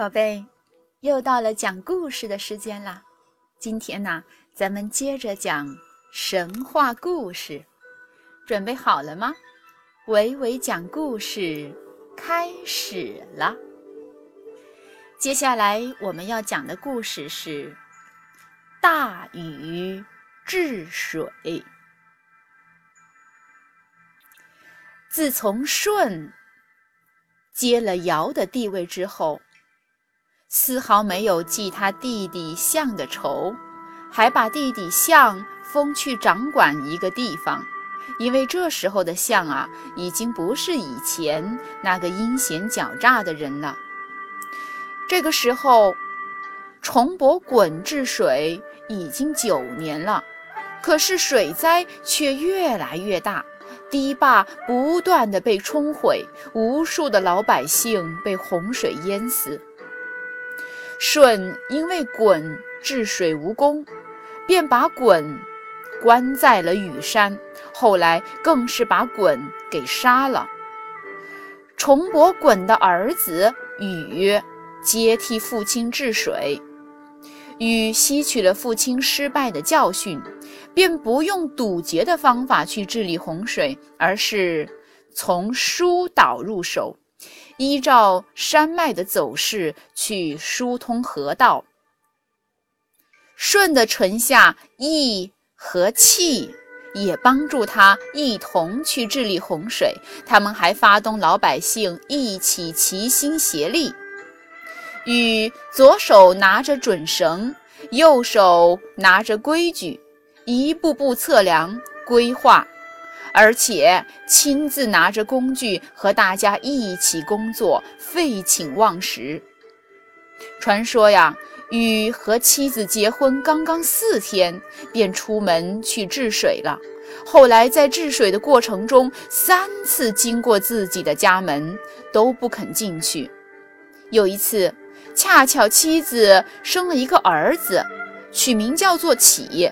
宝贝，又到了讲故事的时间啦！今天呢，咱们接着讲神话故事，准备好了吗？伟伟讲故事开始了。接下来我们要讲的故事是大禹治水。自从舜接了尧的地位之后，丝毫没有记他弟弟象的仇，还把弟弟象封去掌管一个地方。因为这时候的象啊，已经不是以前那个阴险狡诈的人了。这个时候，重伯鲧治水已经九年了，可是水灾却越来越大，堤坝不断的被冲毁，无数的老百姓被洪水淹死。舜因为鲧治水无功，便把鲧关在了羽山，后来更是把鲧给杀了。重伯鲧的儿子禹接替父亲治水，禹吸取了父亲失败的教训，便不用堵截的方法去治理洪水，而是从疏导入手。依照山脉的走势去疏通河道。舜的臣下意和契也帮助他一同去治理洪水。他们还发动老百姓一起齐心协力。禹左手拿着准绳，右手拿着规矩，一步步测量规划。而且亲自拿着工具和大家一起工作，废寝忘食。传说呀，禹和妻子结婚刚刚四天，便出门去治水了。后来在治水的过程中，三次经过自己的家门，都不肯进去。有一次，恰巧妻子生了一个儿子，取名叫做启。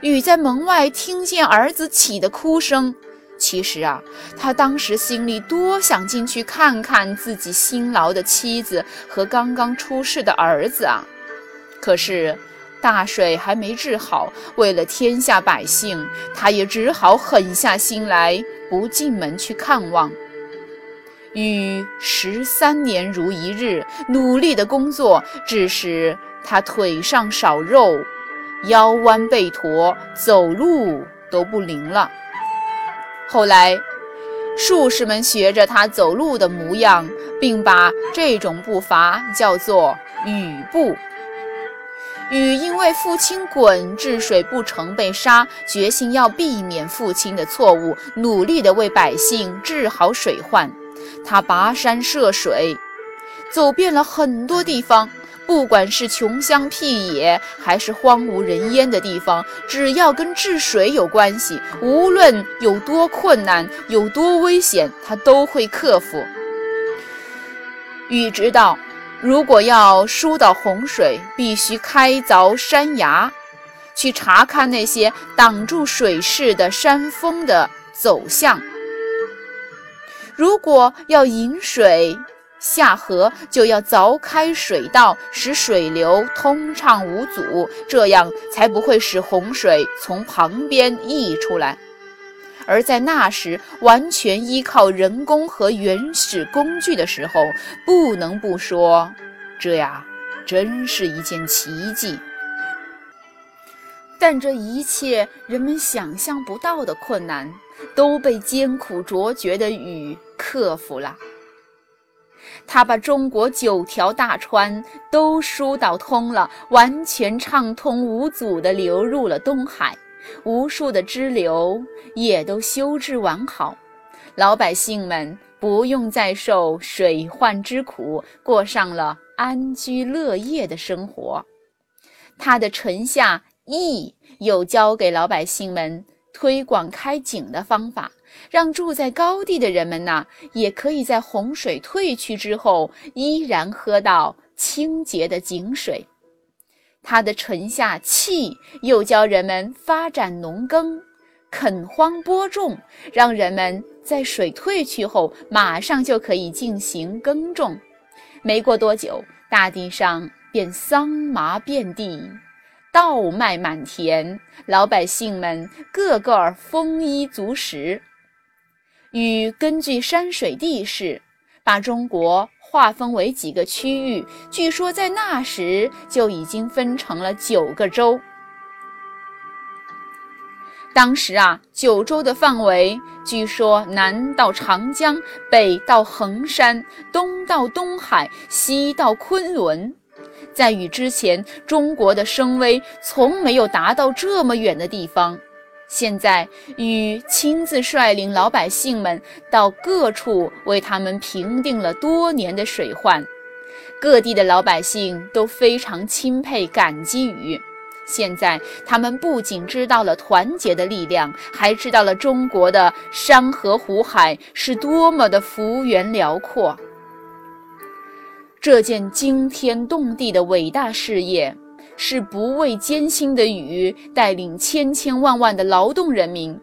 禹在门外听见儿子启的哭声，其实啊，他当时心里多想进去看看自己辛劳的妻子和刚刚出世的儿子啊！可是大水还没治好，为了天下百姓，他也只好狠下心来，不进门去看望。禹十三年如一日努力的工作，致使他腿上少肉。腰弯背驼，走路都不灵了。后来，术士们学着他走路的模样，并把这种步伐叫做“禹步”。禹因为父亲鲧治水不成被杀，决心要避免父亲的错误，努力地为百姓治好水患。他跋山涉水，走遍了很多地方。不管是穷乡僻野，还是荒无人烟的地方，只要跟治水有关系，无论有多困难、有多危险，他都会克服。禹知道，如果要疏导洪水，必须开凿山崖，去查看那些挡住水势的山峰的走向。如果要引水，下河就要凿开水道，使水流通畅无阻，这样才不会使洪水从旁边溢出来。而在那时完全依靠人工和原始工具的时候，不能不说，这呀，真是一件奇迹。但这一切人们想象不到的困难，都被艰苦卓绝的禹克服了。他把中国九条大川都疏导通了，完全畅通无阻地流入了东海，无数的支流也都修治完好，老百姓们不用再受水患之苦，过上了安居乐业的生活。他的臣下义又教给老百姓们推广开井的方法。让住在高地的人们呢，也可以在洪水退去之后，依然喝到清洁的井水。他的臣下契又教人们发展农耕，垦荒播种，让人们在水退去后，马上就可以进行耕种。没过多久。大地上便桑麻遍地，稻麦满田，老百姓们个个丰衣足食。禹根据山水地势，把中国划分为几个区域，据说在那时就已经分成了九个州。当时啊，九州的范围，据说南到长江，北到衡山，东到东海，西到昆仑。在禹之前，中国的声威从没有达到这么远的地方。现在，禹亲自率领老百姓们到各处为他们平定了多年的水患，各地的老百姓都非常钦佩感激禹。现在，他们不仅知道了团结的力量，还知道了中国的山河湖海是多么的幅员辽阔。这件惊天动地的伟大事业，是不畏艰辛的禹带领千千万万的劳动人民，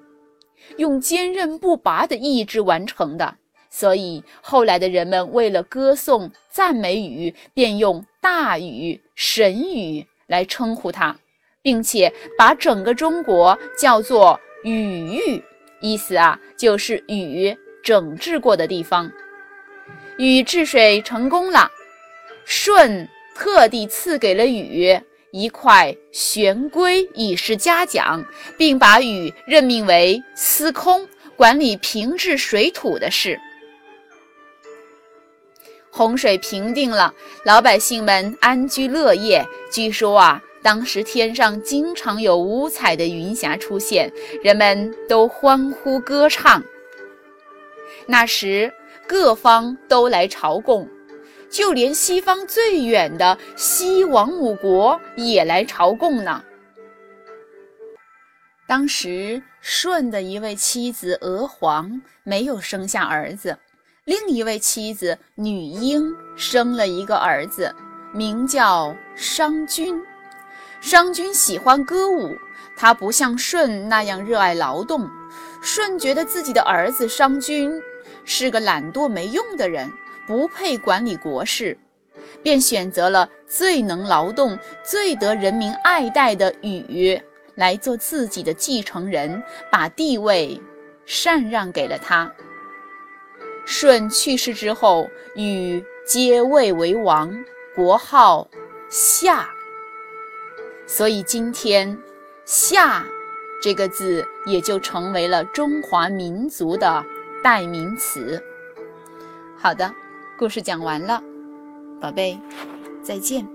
用坚韧不拔的意志完成的。所以，后来的人们为了歌颂赞美禹，便用大禹、神禹来称呼他。并且把整个中国叫做禹域，意思啊就是禹整治过的地方。禹治水成功了，舜特地赐给了禹一块玄龟以示嘉奖，并把禹任命为司空，管理平治水土的事。洪水平定了，老百姓们安居乐业。据说啊。当时天上经常有五彩的云霞出现，人们都欢呼歌唱。那时各方都来朝贡，就连西方最远的西王母国也来朝贡呢。当时舜的一位妻子娥皇没有生下儿子，另一位妻子女英生了一个儿子，名叫商均。商君喜欢歌舞，他不像舜那样热爱劳动。舜觉得自己的儿子商君是个懒惰没用的人，不配管理国事，便选择了最能劳动、最得人民爱戴的禹来做自己的继承人，把地位禅让给了他。舜去世之后，禹接位为王，国号夏。所以今天，“夏”这个字也就成为了中华民族的代名词。好的，故事讲完了，宝贝，再见。